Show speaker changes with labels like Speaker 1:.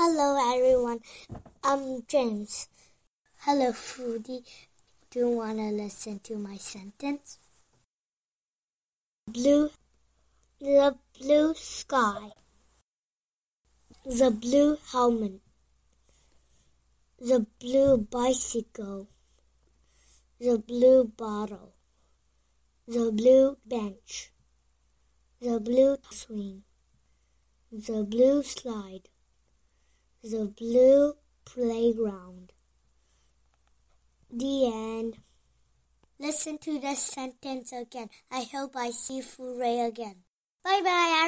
Speaker 1: Hello, everyone. I'm James. Hello, Foodie. Do you want to listen to my sentence? Blue, the blue sky, the blue helmet, the blue bicycle, the blue bottle, the blue bench, the blue swing, the blue slide the blue playground. The end. Listen to this sentence again. I hope I see Ray again. Bye bye.